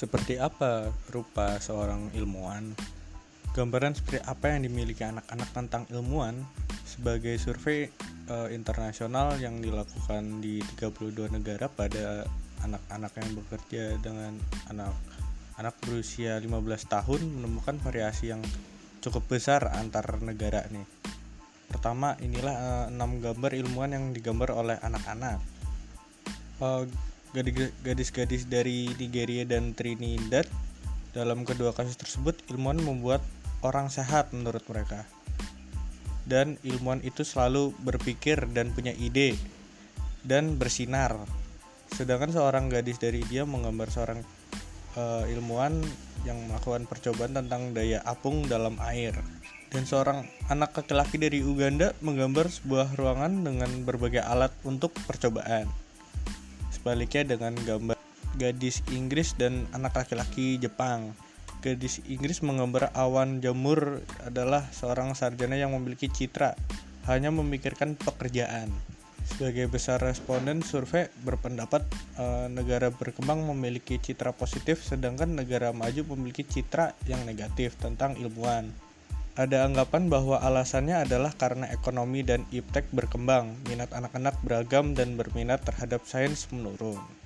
Seperti apa rupa seorang ilmuwan? Gambaran seperti apa yang dimiliki anak-anak tentang ilmuwan sebagai survei uh, internasional yang dilakukan di 32 negara pada anak-anak yang bekerja dengan anak anak berusia 15 tahun menemukan variasi yang cukup besar antar negara nih. Pertama, inilah uh, 6 gambar ilmuwan yang digambar oleh anak-anak. Uh, gadis-gadis dari Nigeria dan Trinidad dalam kedua kasus tersebut ilmuwan membuat orang sehat menurut mereka. Dan ilmuwan itu selalu berpikir dan punya ide dan bersinar. Sedangkan seorang gadis dari dia menggambar seorang uh, ilmuwan yang melakukan percobaan tentang daya apung dalam air. Dan seorang anak laki-laki dari Uganda menggambar sebuah ruangan dengan berbagai alat untuk percobaan Sebaliknya dengan gambar gadis Inggris dan anak laki-laki Jepang. Gadis Inggris menggambar awan jamur adalah seorang sarjana yang memiliki citra hanya memikirkan pekerjaan. Sebagai besar responden survei berpendapat e, negara berkembang memiliki citra positif sedangkan negara maju memiliki citra yang negatif tentang ilmuwan. Ada anggapan bahwa alasannya adalah karena ekonomi dan iptek berkembang, minat anak-anak beragam dan berminat terhadap sains menurun.